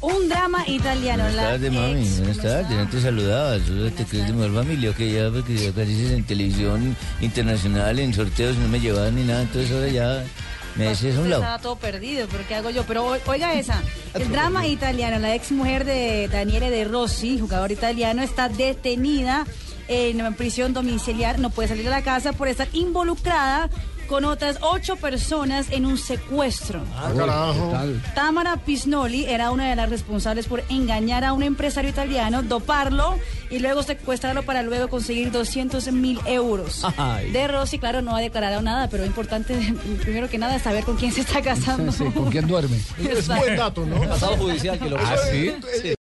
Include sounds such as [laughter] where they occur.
Un drama italiano. Buenas tardes, mami. ex- Buenas ¿cómo tardes. No te saludaba. Tú te crees de mejor familia. Que ya, porque ya apareces en televisión internacional, en sorteos, no me llevaban ni nada. Entonces ahora ya me a un lado. Estaba todo perdido, pero ¿qué hago yo? Pero oiga esa, [laughs] el drama italiano, la ex mujer de Daniele De Rossi, jugador italiano, está detenida en prisión domiciliar, no puede salir de la casa por estar involucrada con otras ocho personas en un secuestro. Tamara Pisnoli era una de las responsables por engañar a un empresario italiano, doparlo y luego secuestrarlo para luego conseguir 200 mil euros. De Rossi, claro, no ha declarado nada, pero lo importante, [laughs] primero que nada, es saber con quién se está casando. ¿Con quién duerme? Exacto. Buen dato, ¿no? Pasado judicial que lo ¿Ah, sí?